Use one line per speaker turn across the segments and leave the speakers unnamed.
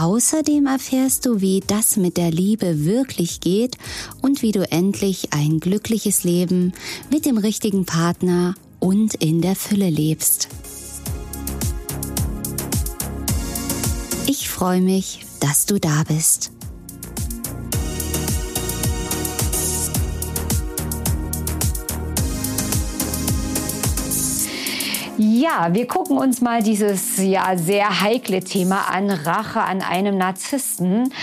Außerdem erfährst du, wie das mit der Liebe wirklich geht und wie du endlich ein glückliches Leben mit dem richtigen Partner und in der Fülle lebst. Ich freue mich, dass du da bist.
Ja, wir gucken uns mal dieses ja sehr heikle Thema an, Rache an einem Narzissten.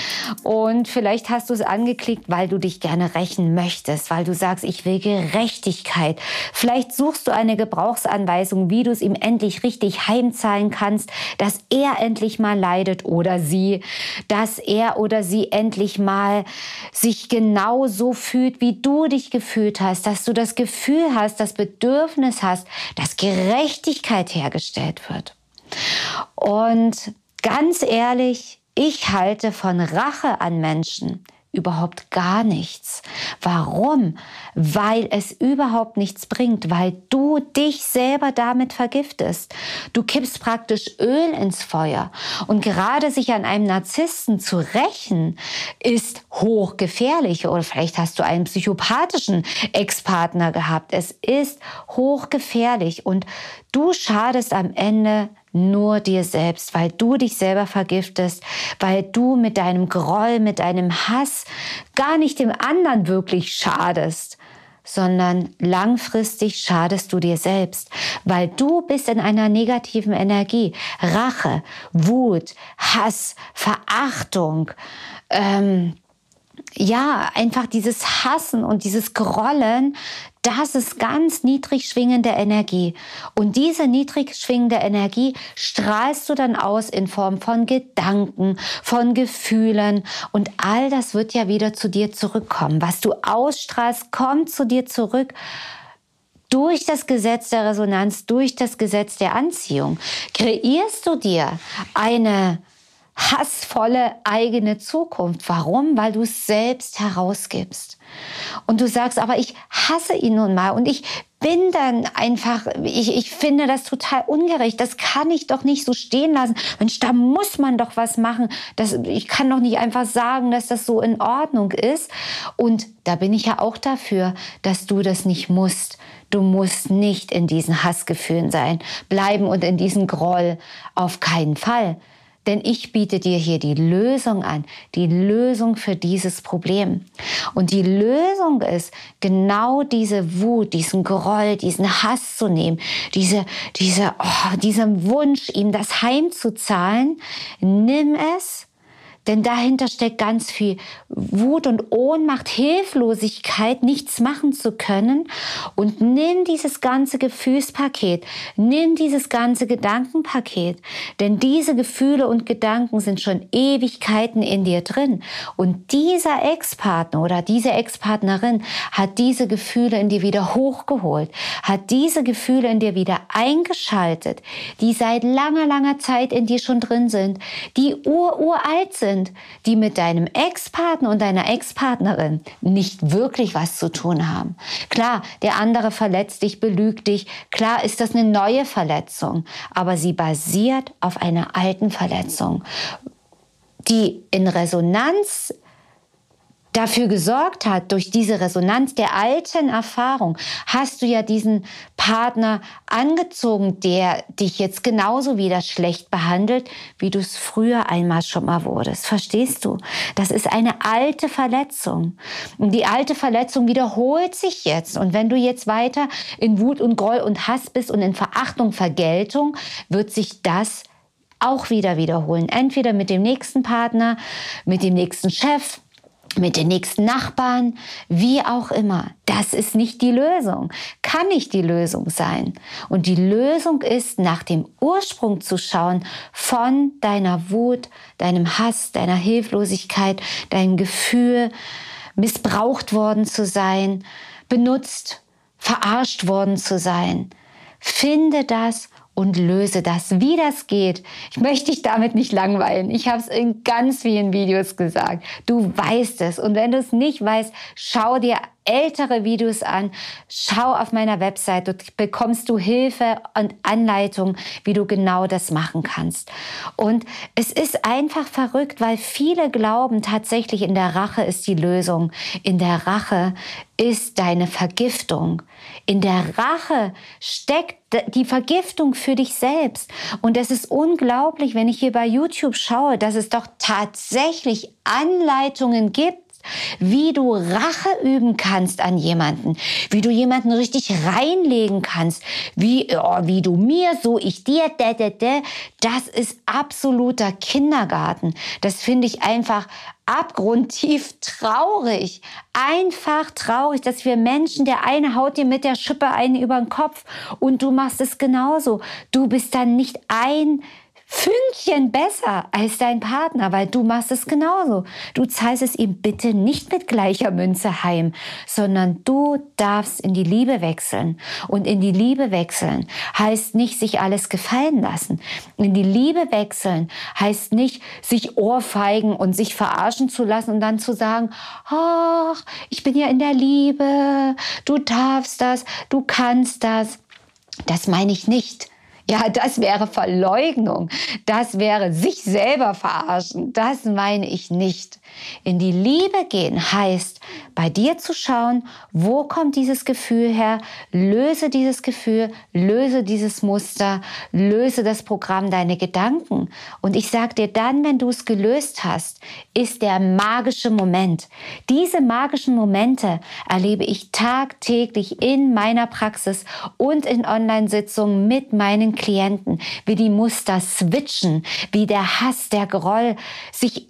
Und vielleicht hast du es angeklickt, weil du dich gerne rächen möchtest, weil du sagst, ich will Gerechtigkeit. Vielleicht suchst du eine Gebrauchsanweisung, wie du es ihm endlich richtig heimzahlen kannst, dass er endlich mal leidet oder sie, dass er oder sie endlich mal sich genau so fühlt, wie du dich gefühlt hast, dass du das Gefühl hast, das Bedürfnis hast, dass Gerechtigkeit Gerechtigkeit hergestellt wird. Und ganz ehrlich, ich halte von Rache an Menschen überhaupt gar nichts. Warum? Weil es überhaupt nichts bringt, weil du dich selber damit vergiftest. Du kippst praktisch Öl ins Feuer. Und gerade sich an einem Narzissten zu rächen, ist hochgefährlich. Oder vielleicht hast du einen psychopathischen Ex-Partner gehabt. Es ist hochgefährlich und du schadest am Ende nur dir selbst, weil du dich selber vergiftest, weil du mit deinem Groll, mit deinem Hass gar nicht dem anderen wirklich schadest, sondern langfristig schadest du dir selbst, weil du bist in einer negativen Energie. Rache, Wut, Hass, Verachtung, ähm, ja, einfach dieses Hassen und dieses Grollen, das ist ganz niedrig schwingende Energie. Und diese niedrig schwingende Energie strahlst du dann aus in Form von Gedanken, von Gefühlen. Und all das wird ja wieder zu dir zurückkommen. Was du ausstrahlst, kommt zu dir zurück durch das Gesetz der Resonanz, durch das Gesetz der Anziehung. Kreierst du dir eine hassvolle eigene Zukunft. Warum? Weil du es selbst herausgibst. Und du sagst, aber ich hasse ihn nun mal und ich bin dann einfach, ich, ich finde das total ungerecht. Das kann ich doch nicht so stehen lassen. Mensch, da muss man doch was machen. Das, ich kann doch nicht einfach sagen, dass das so in Ordnung ist. Und da bin ich ja auch dafür, dass du das nicht musst. Du musst nicht in diesen Hassgefühlen sein, bleiben und in diesen Groll. Auf keinen Fall. Denn ich biete dir hier die Lösung an, die Lösung für dieses Problem. Und die Lösung ist, genau diese Wut, diesen Groll, diesen Hass zu nehmen, diese, diese, oh, diesen Wunsch, ihm das heimzuzahlen. Nimm es denn dahinter steckt ganz viel Wut und Ohnmacht, Hilflosigkeit, nichts machen zu können. Und nimm dieses ganze Gefühlspaket, nimm dieses ganze Gedankenpaket. Denn diese Gefühle und Gedanken sind schon Ewigkeiten in dir drin. Und dieser Ex-Partner oder diese Ex-Partnerin hat diese Gefühle in dir wieder hochgeholt, hat diese Gefühle in dir wieder eingeschaltet, die seit langer, langer Zeit in dir schon drin sind, die ururalt sind sind, die mit deinem Ex-Partner und deiner Ex-Partnerin nicht wirklich was zu tun haben. Klar, der andere verletzt dich, belügt dich. Klar ist das eine neue Verletzung, aber sie basiert auf einer alten Verletzung, die in Resonanz dafür gesorgt hat, durch diese Resonanz der alten Erfahrung, hast du ja diesen Partner angezogen, der dich jetzt genauso wieder schlecht behandelt, wie du es früher einmal schon mal wurdest. Verstehst du? Das ist eine alte Verletzung. Und die alte Verletzung wiederholt sich jetzt. Und wenn du jetzt weiter in Wut und Groll und Hass bist und in Verachtung, Vergeltung, wird sich das auch wieder wiederholen. Entweder mit dem nächsten Partner, mit dem nächsten Chef, mit den nächsten Nachbarn, wie auch immer. Das ist nicht die Lösung, kann nicht die Lösung sein. Und die Lösung ist, nach dem Ursprung zu schauen von deiner Wut, deinem Hass, deiner Hilflosigkeit, deinem Gefühl, missbraucht worden zu sein, benutzt, verarscht worden zu sein. Finde das und löse das, wie das geht. Ich möchte dich damit nicht langweilen. Ich habe es in ganz vielen Videos gesagt. Du weißt es. Und wenn du es nicht weißt, schau dir ältere Videos an. Schau auf meiner Website. Dort bekommst du Hilfe und Anleitung, wie du genau das machen kannst. Und es ist einfach verrückt, weil viele glauben tatsächlich in der Rache ist die Lösung. In der Rache ist deine Vergiftung. In der Rache steckt die Vergiftung für dich selbst. Und es ist unglaublich, wenn ich hier bei YouTube schaue, dass es doch tatsächlich Anleitungen gibt, wie du Rache üben kannst an jemanden, wie du jemanden richtig reinlegen kannst, wie, oh, wie du mir, so ich dir, de, de, de. das ist absoluter Kindergarten. Das finde ich einfach abgrundtief traurig. Einfach traurig, dass wir Menschen, der eine haut dir mit der Schippe einen über den Kopf und du machst es genauso. Du bist dann nicht ein Fünkchen besser als dein Partner, weil du machst es genauso. Du zahlst es ihm bitte nicht mit gleicher Münze heim, sondern du darfst in die Liebe wechseln. Und in die Liebe wechseln heißt nicht sich alles gefallen lassen. In die Liebe wechseln heißt nicht sich ohrfeigen und sich verarschen zu lassen und dann zu sagen, ach, ich bin ja in der Liebe, du darfst das, du kannst das. Das meine ich nicht. Ja, das wäre Verleugnung. Das wäre sich selber verarschen. Das meine ich nicht. In die Liebe gehen heißt, bei dir zu schauen, wo kommt dieses Gefühl her, löse dieses Gefühl, löse dieses Muster, löse das Programm, deine Gedanken. Und ich sage dir dann, wenn du es gelöst hast, ist der magische Moment. Diese magischen Momente erlebe ich tagtäglich in meiner Praxis und in Online-Sitzungen mit meinen Klienten, wie die Muster switchen, wie der Hass, der Groll sich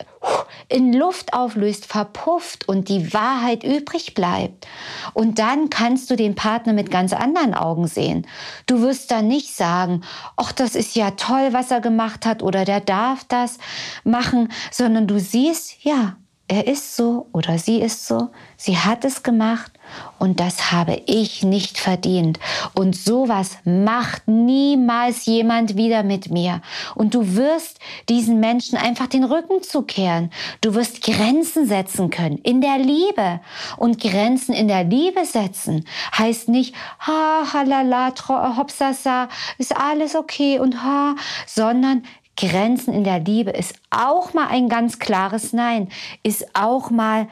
in Luft auflöst, verpufft und die Wahrheit übrig bleibt. Und dann kannst du den Partner mit ganz anderen Augen sehen. Du wirst dann nicht sagen, ach, das ist ja toll, was er gemacht hat oder der darf das machen, sondern du siehst, ja, er ist so oder sie ist so, sie hat es gemacht und das habe ich nicht verdient. Und sowas macht niemals jemand wieder mit mir. Und du wirst diesen Menschen einfach den Rücken zukehren. Du wirst Grenzen setzen können in der Liebe. Und Grenzen in der Liebe setzen heißt nicht, ha, halala, hopsasa, ist alles okay und ha, sondern Grenzen in der Liebe ist auch mal ein ganz klares Nein, ist auch mal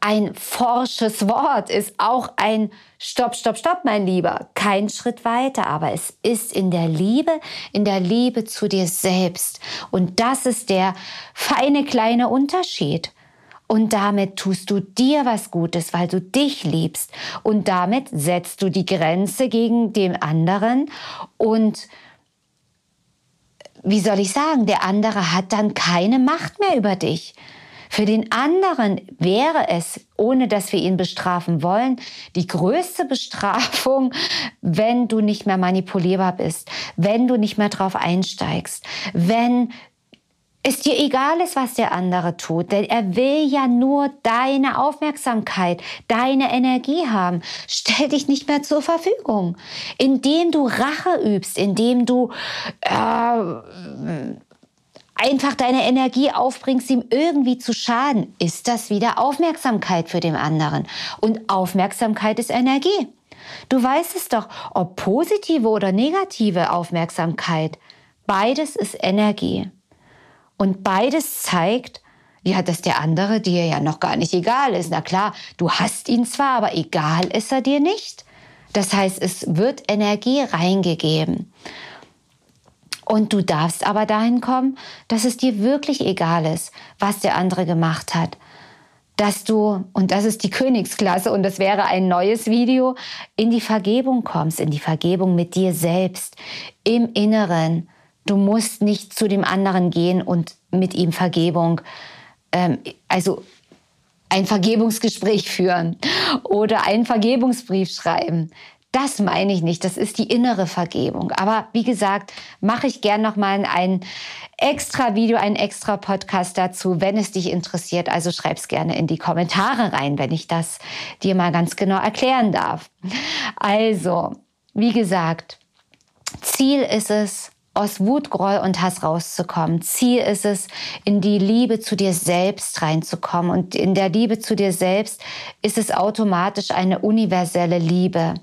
ein forsches Wort, ist auch ein Stopp, Stopp, Stopp, mein Lieber. Kein Schritt weiter, aber es ist in der Liebe, in der Liebe zu dir selbst. Und das ist der feine kleine Unterschied. Und damit tust du dir was Gutes, weil du dich liebst. Und damit setzt du die Grenze gegen den anderen und wie soll ich sagen, der andere hat dann keine Macht mehr über dich. Für den anderen wäre es, ohne dass wir ihn bestrafen wollen, die größte Bestrafung, wenn du nicht mehr manipulierbar bist, wenn du nicht mehr drauf einsteigst, wenn es dir egal ist, was der andere tut, denn er will ja nur deine Aufmerksamkeit, deine Energie haben. Stell dich nicht mehr zur Verfügung. Indem du Rache übst, indem du äh, einfach deine Energie aufbringst, ihm irgendwie zu schaden, ist das wieder Aufmerksamkeit für den anderen. Und Aufmerksamkeit ist Energie. Du weißt es doch, ob positive oder negative Aufmerksamkeit, beides ist Energie. Und beides zeigt, ja, dass der andere dir ja noch gar nicht egal ist. Na klar, du hast ihn zwar, aber egal ist er dir nicht. Das heißt, es wird Energie reingegeben. Und du darfst aber dahin kommen, dass es dir wirklich egal ist, was der andere gemacht hat. Dass du, und das ist die Königsklasse, und das wäre ein neues Video, in die Vergebung kommst, in die Vergebung mit dir selbst, im Inneren, Du musst nicht zu dem anderen gehen und mit ihm Vergebung. Ähm, also ein Vergebungsgespräch führen oder einen Vergebungsbrief schreiben. Das meine ich nicht. Das ist die innere Vergebung. Aber wie gesagt, mache ich gern noch mal ein extra Video, ein extra Podcast dazu, wenn es dich interessiert. Also schreib's gerne in die Kommentare rein, wenn ich das dir mal ganz genau erklären darf. Also, wie gesagt, Ziel ist es, aus Wut, Groll und Hass rauszukommen. Ziel ist es, in die Liebe zu dir selbst reinzukommen. Und in der Liebe zu dir selbst ist es automatisch eine universelle Liebe.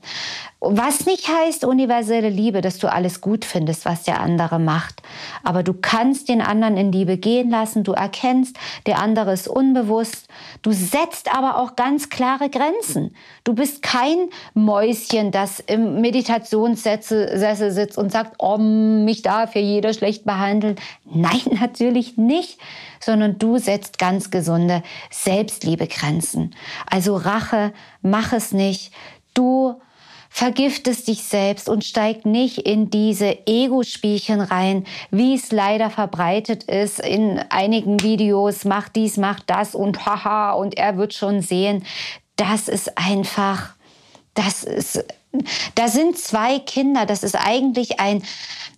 Was nicht heißt universelle Liebe, dass du alles gut findest, was der andere macht. Aber du kannst den anderen in Liebe gehen lassen. Du erkennst, der andere ist unbewusst. Du setzt aber auch ganz klare Grenzen. Du bist kein Mäuschen, das im Meditationssessel sitzt und sagt, oh, mich darf hier jeder schlecht behandeln. Nein, natürlich nicht, sondern du setzt ganz gesunde Selbstliebegrenzen. Also Rache, mach es nicht. Du vergiftest dich selbst und steig nicht in diese Ego-Spielchen rein, wie es leider verbreitet ist in einigen Videos, mach dies, mach das und haha und er wird schon sehen. Das ist einfach, das ist, da sind zwei Kinder, das ist eigentlich ein,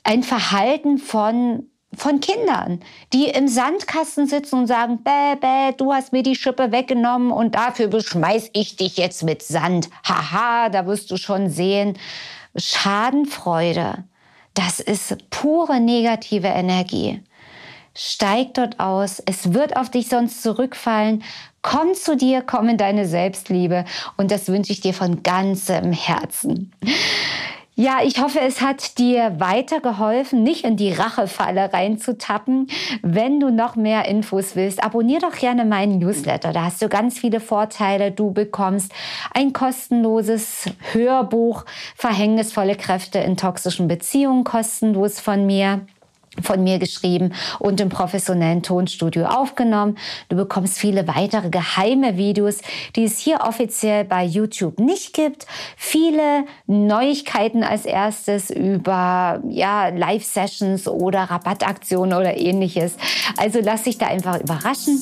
ein Verhalten von von Kindern, die im Sandkasten sitzen und sagen, bäh, bäh, du hast mir die Schippe weggenommen und dafür beschmeiß ich dich jetzt mit Sand. Haha, da wirst du schon sehen. Schadenfreude, das ist pure negative Energie. Steig dort aus, es wird auf dich sonst zurückfallen. Komm zu dir, komm in deine Selbstliebe und das wünsche ich dir von ganzem Herzen. Ja, ich hoffe, es hat dir weitergeholfen, nicht in die Rachefalle reinzutappen. Wenn du noch mehr Infos willst, abonnier doch gerne meinen Newsletter. Da hast du ganz viele Vorteile. Du bekommst ein kostenloses Hörbuch Verhängnisvolle Kräfte in toxischen Beziehungen kostenlos von mir von mir geschrieben und im professionellen Tonstudio aufgenommen. Du bekommst viele weitere geheime Videos, die es hier offiziell bei YouTube nicht gibt. Viele Neuigkeiten als erstes über ja, Live-Sessions oder Rabattaktionen oder ähnliches. Also lass dich da einfach überraschen.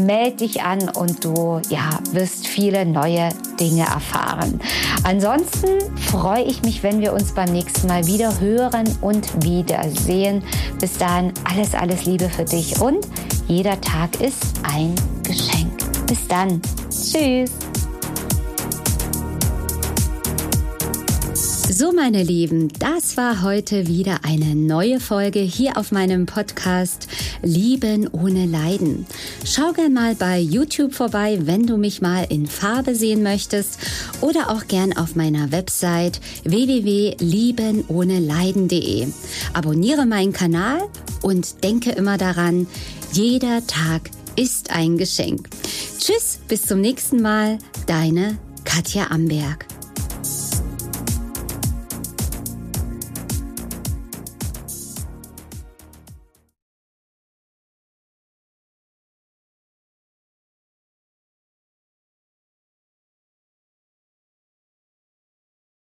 Meld dich an und du ja, wirst viele neue Dinge erfahren. Ansonsten freue ich mich, wenn wir uns beim nächsten Mal wieder hören und wiedersehen. Bis dahin alles, alles Liebe für dich und jeder Tag ist ein Geschenk. Bis dann. Tschüss.
So, meine Lieben, das war heute wieder eine neue Folge hier auf meinem Podcast Lieben ohne Leiden. Schau gern mal bei YouTube vorbei, wenn du mich mal in Farbe sehen möchtest oder auch gern auf meiner Website www.liebenohneleiden.de. Abonniere meinen Kanal und denke immer daran, jeder Tag ist ein Geschenk. Tschüss, bis zum nächsten Mal, deine Katja Amberg.